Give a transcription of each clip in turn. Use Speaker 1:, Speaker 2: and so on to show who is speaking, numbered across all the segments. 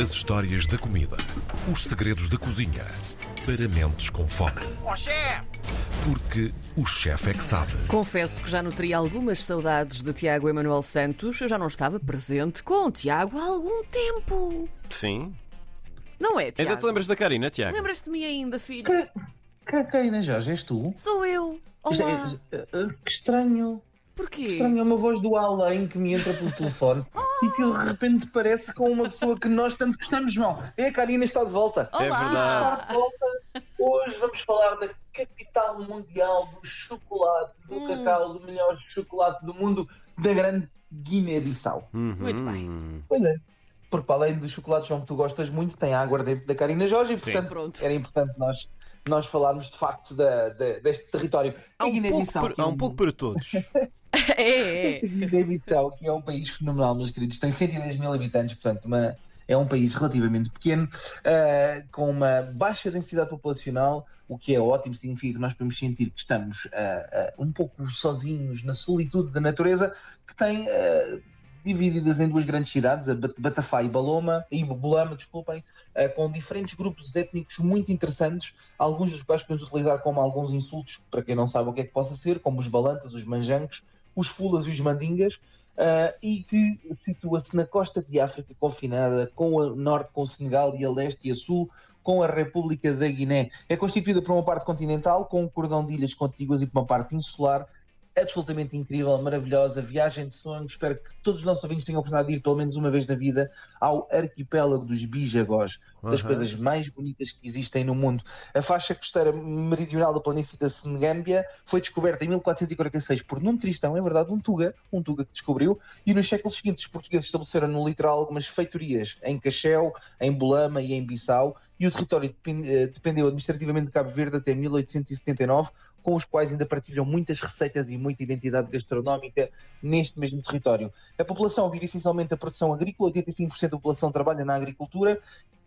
Speaker 1: As histórias da comida. Os segredos da cozinha. Para mentes com fome.
Speaker 2: Ó chefe!
Speaker 1: Porque o chefe é que sabe.
Speaker 3: Confesso que já nutri algumas saudades de Tiago Emanuel Santos. Eu já não estava presente com o Tiago há algum tempo.
Speaker 2: Sim.
Speaker 3: Não é, Tiago?
Speaker 2: Ainda te lembras da Karina, Tiago?
Speaker 3: Lembras-te de mim ainda, filho?
Speaker 4: Carina Jorge, és tu?
Speaker 3: Sou eu. Olá.
Speaker 4: Eh, Que estranho.
Speaker 3: Porquê?
Speaker 4: Que estranho é uma voz do além que me entra pelo telefone e que de repente parece com uma pessoa que nós tanto gostamos, João. É a Karina está de volta.
Speaker 3: Olá.
Speaker 2: É verdade.
Speaker 4: Está de volta. Hoje vamos falar da capital mundial do chocolate, do
Speaker 3: Hum.
Speaker 4: cacau, do melhor chocolate do mundo, da grande Guiné-Bissau.
Speaker 3: Muito bem.
Speaker 4: Pois é. Porque para além do chocolate, João, que tu gostas muito, tem a aguardente da Karina Jorge e,
Speaker 2: Sim.
Speaker 4: portanto,
Speaker 3: Pronto.
Speaker 4: era importante nós, nós falarmos de facto da- da- deste território.
Speaker 2: Há um, pouco
Speaker 4: Guiné-Bissau, é
Speaker 2: há um pouco para todos.
Speaker 3: É,
Speaker 4: Esta
Speaker 3: é.
Speaker 4: Guiné-Bissau, que é um país fenomenal, meus queridos, tem 110 mil habitantes, portanto, uma- é um país relativamente pequeno, ah, com uma baixa densidade populacional, o que é ótimo, significa que nós podemos sentir que estamos ah, ah, um pouco sozinhos na solitude da natureza, que tem. Divididas em duas grandes cidades, a Bat- Batafá e Baloma, e Bolama, desculpem, ah, com diferentes grupos étnicos muito interessantes, alguns dos quais podemos utilizar como alguns insultos, para quem não sabe o que é que possa ser, como os balantas, os manjancos, os fulas e os mandingas, ah, e que situa-se na costa de África, confinada com a norte com o Senegal e a leste e a sul com a República da Guiné. É constituída por uma parte continental, com um cordão de ilhas contíguas e por uma parte insular, absolutamente incrível, maravilhosa, viagem de sonhos. Espero que todos os nossos ouvintes tenham a oportunidade de ir pelo menos uma vez na vida ao arquipélago dos Bijagós, das
Speaker 2: Aham.
Speaker 4: coisas mais bonitas que existem no mundo. A faixa costeira meridional da planície da Senegâmbia foi descoberta em 1446 por Nuno Tristão, é verdade, um Tuga, um Tuga que descobriu, e nos séculos seguintes os portugueses estabeleceram no litoral algumas feitorias em Cachel, em Bolama e em Bissau, e o território eh, dependeu administrativamente de Cabo Verde até 1879, com os quais ainda partilham muitas receitas e muita identidade gastronómica neste mesmo território. A população vive essencialmente da produção agrícola, 85% da população trabalha na agricultura,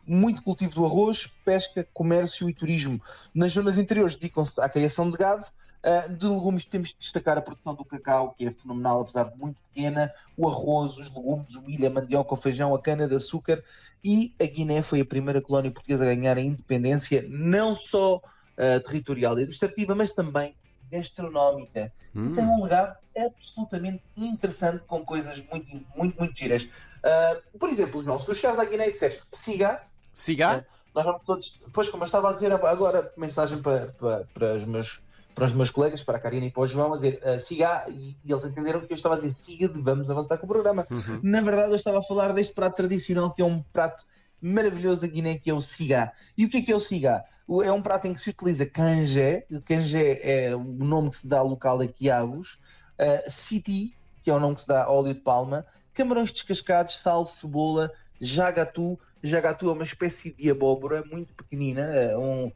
Speaker 4: muito cultivo do arroz, pesca, comércio e turismo. Nas zonas interiores dedicam-se à criação de gado. Ah, de legumes temos de destacar a produção do cacau, que é fenomenal, apesar de muito pequena, o arroz, os legumes, o milho, a mandioca, o feijão, a cana-de-açúcar e a Guiné foi a primeira colónia portuguesa a ganhar a independência, não só ah, territorial e administrativa, mas também gastronómica.
Speaker 2: Hum.
Speaker 4: Tem um legado absolutamente interessante com coisas muito, muito, muito giras. Ah, por exemplo, João, se tu chegares à Guiné e disseste siga,
Speaker 2: Siga?
Speaker 4: nós vamos todos. Depois, como eu estava a dizer agora, mensagem para, para, para os meus. Para os meus colegas, para a Karina e para o João, a dizer ah, siga, e, e eles entenderam que eu estava a dizer siga, vamos avançar com o programa.
Speaker 2: Uhum.
Speaker 4: Na verdade, eu estava a falar deste prato tradicional, que é um prato maravilhoso da Guiné, que é o cigá. E o que é que é o? O- É um prato em que se utiliza canjé, canjé é o nome que se dá ao local a quiabos, uh, que é o nome que se dá óleo de palma, camarões descascados, sal, cebola, jagatu. Jagatu é uma espécie de abóbora muito pequenina, é um,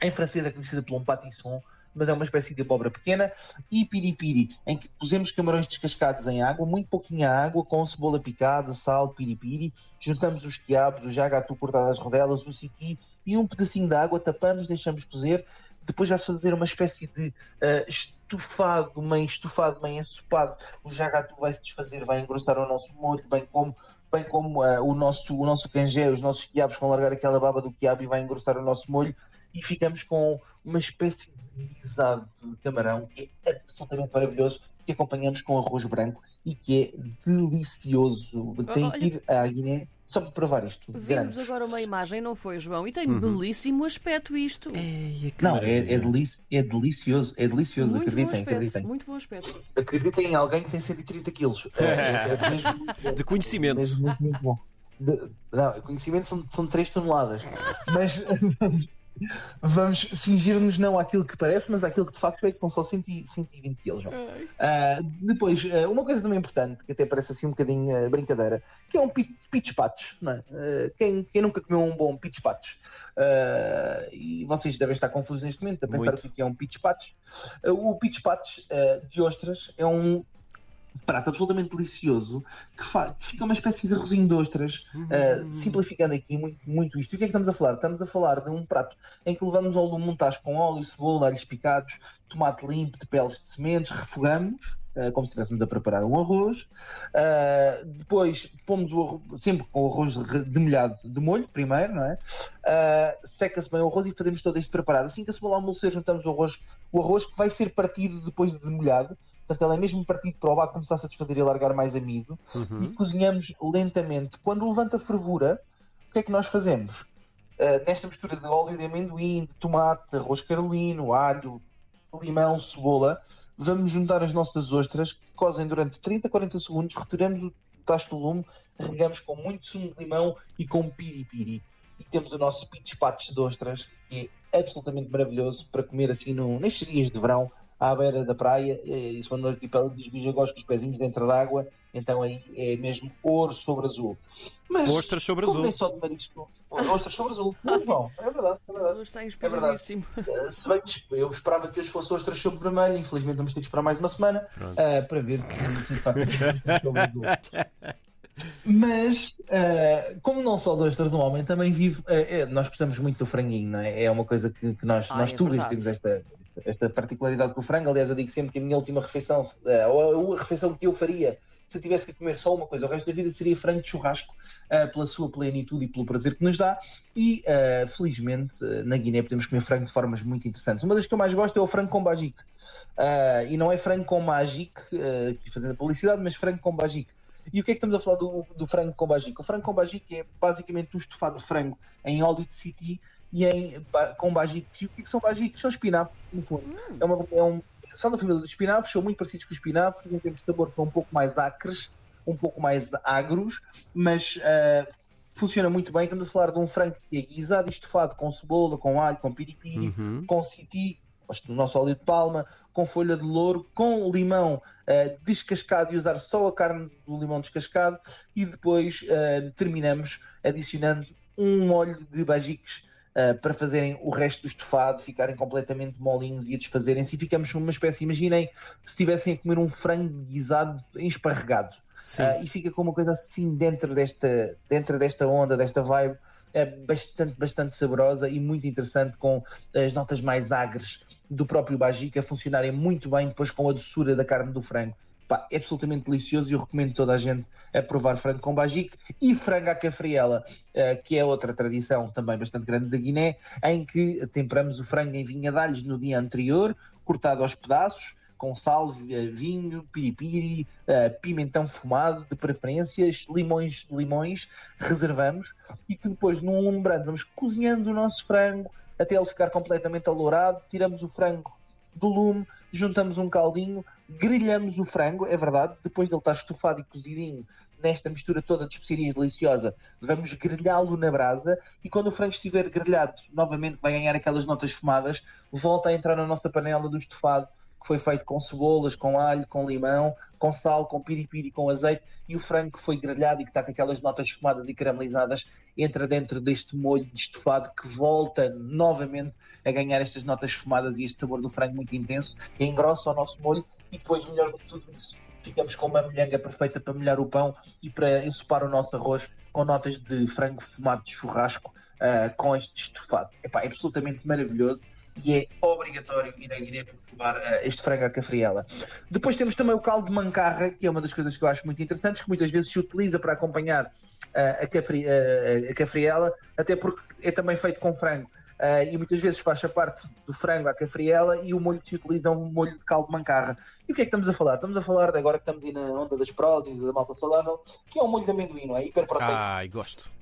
Speaker 4: em francês é conhecida por um patisson, mas é uma espécie de abóbora pequena, e piripiri, em que pusemos camarões descascados em água, muito pouquinha água, com cebola picada, sal, piripiri, juntamos os quiabos, o jagatu cortado às rodelas, o siti e um pedacinho de água, tapamos, deixamos cozer, depois vai fazer uma espécie de ah, estufado, meio estufado, meio ensopado, o jagatu vai se desfazer, vai engrossar o nosso molho, bem como bem como ah, o nosso o nosso canjé, os nossos quiabos vão largar aquela baba do quiabo e vai engrossar o nosso molho. E ficamos com uma espécie de guisado de camarão que é absolutamente maravilhoso que acompanhamos com arroz branco e que é delicioso. Tem que ir à Guiné só para provar isto.
Speaker 3: Vimos
Speaker 4: garanto.
Speaker 3: agora uma imagem, não foi, João? E tem
Speaker 2: Uhum.
Speaker 3: belíssimo aspecto isto.
Speaker 2: Eia, que
Speaker 4: Não, é, é, delici- é delicioso, é delicioso,
Speaker 3: muito bom
Speaker 4: acreditem,
Speaker 3: aspecto.
Speaker 4: acreditem.
Speaker 3: Muito bom aspecto.
Speaker 4: Acreditem em alguém que tem 130 quilos. É, é, é mesmo,
Speaker 2: De conhecimento.
Speaker 4: mesmo muito, muito bom. De- não, conhecimento são, são 3 toneladas. Mas vamos cingir-nos não àquilo que parece, mas àquilo que de facto é que são só 100 e- 120 quilos. Ah, depois, ah, uma coisa também importante, que até parece assim um bocadinho ah, brincadeira, que é um pi- pitch patch. Não é? Quem, quem nunca comeu um bom pitch patch? Ah, e vocês devem estar confusos neste momento a pensar
Speaker 2: Muito.
Speaker 4: o que é um pitch patch. Ah, o pitch patch ah, de ostras é um prato absolutamente delicioso que, que fica uma espécie de arrozinho de ostras, uh, simplificando aqui muito, muito isto. E o que é que estamos a falar? Estamos a falar de um prato em que levamos ao lume um tacho com óleo, cebola, alhos picados, tomate limpo de peles de sementes, refogamos uh, como se estivéssemos a preparar um arroz. Uh, depois pomos o arroz, sempre com o arroz demolhado de molho, primeiro, não é? Uh, Seca-se bem o arroz e fazemos todo este preparado. Assim que a cebola almoçar, juntamos o arroz, o arroz que vai ser partido depois de demolhado. Portanto, ele é mesmo partido para o bar começar a desfazer e largar mais amido.
Speaker 2: Uhum.
Speaker 4: E cozinhamos lentamente. Quando levanta a fervura, o que é que nós fazemos? Uh, nesta mistura de óleo de amendoim, de tomate, de arroz carolino, alho, limão, cebola, vamos juntar as nossas ostras, que cozem durante 30, 40 segundos, retiramos o tacho do lume, regamos com muito sumo de limão e com piripiri. E temos o nosso pitch de ostras, que é absolutamente maravilhoso para comer assim no, nestes dias de verão, à beira da praia, e se for no arquipélago dos Bijagós com os pezinhos dentro d'água, então aí é mesmo ouro sobre azul.
Speaker 2: Mas, ostras sobre
Speaker 4: azul.
Speaker 2: Nem
Speaker 4: só de marisco. Ostras sobre azul. Mas não, é verdade, é verdade.
Speaker 3: Hoje está inspiradíssimo.
Speaker 4: É se bem que eu esperava que hoje fosse ostras sobre vermelho, infelizmente vamos ter que esperar mais uma semana uh, para ver se facto sobre azul. Mas, uh, como não só dois ostras um homem também vive. Uh, nós gostamos muito do franguinho, não é? É uma coisa que, que nós, Ai, nós é tugas temos esta, esta particularidade com o frango. Aliás, eu digo sempre que a minha última refeição, ou a refeição que eu faria se tivesse que comer só uma coisa o resto da vida, seria frango de churrasco, uh, pela sua plenitude e pelo prazer que nos dá. E, uh, felizmente, na Guiné podemos comer frango de formas muito interessantes. Uma das que eu mais gosto é o frango com bajique. e não é frango com magique, aqui fazendo a publicidade, mas frango com bajique. E o que é que estamos a falar do, do frango com bajique? O frango com bajique é basicamente um estofado de frango em óleo de city e em, com bajique. E o que, é que são bajiques? São espinafres, no fundo. Hum. É, uma, é um são da família dos espinafres, são muito parecidos com os espinafres, em termos de sabor são um pouco mais acres, um pouco mais agros, mas uh, funciona muito bem. Estamos a falar de um frango que é guisado e estofado com cebola, com alho, com piripiri, uhum. com citi, do nosso óleo de palma, com folha de louro, com limão uh, descascado e usar só a carne do limão descascado e depois uh, terminamos adicionando um molho de bajiques uh, para fazerem o resto do estofado, ficarem completamente molinhos e a desfazerem-se e ficamos uma espécie, imaginem se estivessem a comer um frango guisado esparregado uh, e fica com uma coisa assim dentro desta, dentro desta onda, desta vibe é bastante, bastante saborosa e muito interessante com as notas mais agres do próprio bajica funcionarem muito bem depois com a doçura da carne do frango. Pá, é absolutamente delicioso e eu recomendo toda a gente a provar frango com bajique e frango à cafriela, uh, que é outra tradição também bastante grande da Guiné, em que temperamos o frango em vinha alhos no dia anterior, cortado aos pedaços, com sal, vinho, piripiri, uh, pimentão fumado, de preferências, limões, limões, reservamos e que depois num alumbrando vamos cozinhando o nosso frango até ele ficar completamente alourado, tiramos o frango do lume, juntamos um caldinho, grelhamos o frango, é verdade, depois dele estar estufado e cozidinho nesta mistura toda de especiarias deliciosa, vamos grelhá-lo na brasa e quando o frango estiver grelhado, novamente vai ganhar aquelas notas fumadas, volta a entrar na nossa panela do estufado que foi feito com cebolas, com alho, com limão, com sal, com piripiri, com azeite, e o frango que foi grelhado e que está com aquelas notas fumadas e caramelizadas entra dentro deste molho de estofado que volta novamente a ganhar estas notas fumadas e este sabor do frango muito intenso, engrossa o nosso molho e depois, melhor do que tudo ficamos com uma molhanga perfeita para molhar o pão e para ensopar o nosso arroz com notas de frango fumado de churrasco uh, com este estofado. Epá, é absolutamente maravilhoso e é obrigatório ir à Guiné provar uh, este frango à cafriela. Depois temos também o caldo de mancarra, que é uma das coisas que eu acho muito interessantes, que muitas vezes se utiliza para acompanhar uh, a, cafri, uh, a cafriela, até porque é também feito com frango. e muitas vezes faz a parte do frango à cafriela e o molho que se utiliza é um molho de caldo de mancarra. E o que é que estamos a falar? Estamos a falar de agora que estamos aí na onda das prósis, da malta saudável, que é um molho de amendoim, não é? Hiperproteico.
Speaker 2: Ai, gosto.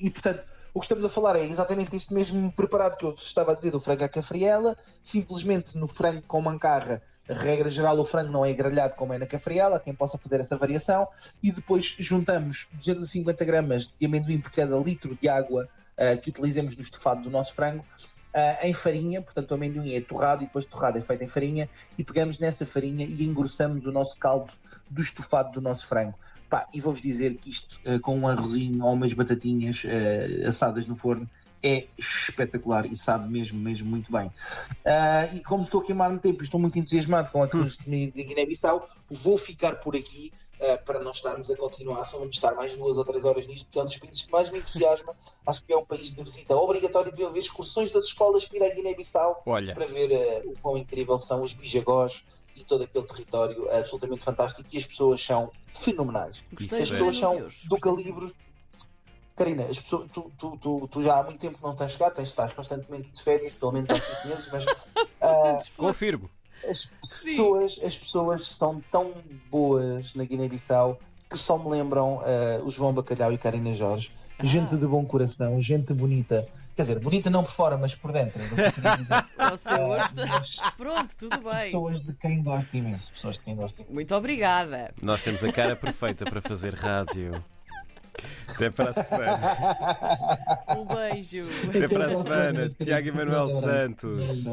Speaker 4: E portanto o que estamos a falar é exatamente este mesmo preparado que eu estava a dizer do frango à cafriela, simplesmente no frango com mancarra, regra geral o frango não é grelhado como é na cafriela, quem possa fazer essa variação, e depois juntamos 250 gramas de amendoim por cada litro de água uh, que utilizemos no estofado do nosso frango, uh, em farinha, portanto o amendoim é torrado e depois torrado é feito em farinha, e pegamos nessa farinha e engrossamos o nosso caldo do estofado do nosso frango. Pá, e vou-vos dizer que isto, uh, com um arrozinho ou umas batatinhas uh, assadas no forno, é espetacular e sabe mesmo, mesmo muito bem. Uh, e como estou a queimar no tempo e estou muito entusiasmado com a cruz de Guiné-Bissau, vou ficar por aqui uh, para não estarmos a continuar, só vamos estar mais duas ou três horas nisto, porque é um dos países que mais me entusiasma. Acho que é um país de visita obrigatório de haver excursões das escolas para ir à Guiné-Bissau para ver uh, o quão incrível são os bijagós e todo aquele território é absolutamente fantástico e as pessoas são fenomenais.
Speaker 3: Gostei
Speaker 4: As
Speaker 2: é.
Speaker 4: pessoas são do calibre. Karina, as pessoas, tu, tu, tu, tu já há muito tempo que não tens chegado, tens, estás constantemente de férias, pelo menos há 5 meses, mas ah,
Speaker 2: Confirmo.
Speaker 4: As pessoas, as pessoas são tão boas na Guiné-Bissau que só me lembram ah, o João Bacalhau e Karina Jorge.
Speaker 3: Ah.
Speaker 4: Gente de bom coração, gente bonita. Quer dizer, bonita não por fora, mas por dentro. o que eu queria dizer.
Speaker 3: Você gosta? Pronto, tudo bem.
Speaker 4: Pessoas de quem gosto imenso. Pessoas de quem imenso.
Speaker 3: Muito obrigada.
Speaker 2: Nós temos a cara perfeita para fazer rádio. Até para a semana.
Speaker 3: Um beijo.
Speaker 2: Até para a semana. Tiago Emanuel Santos.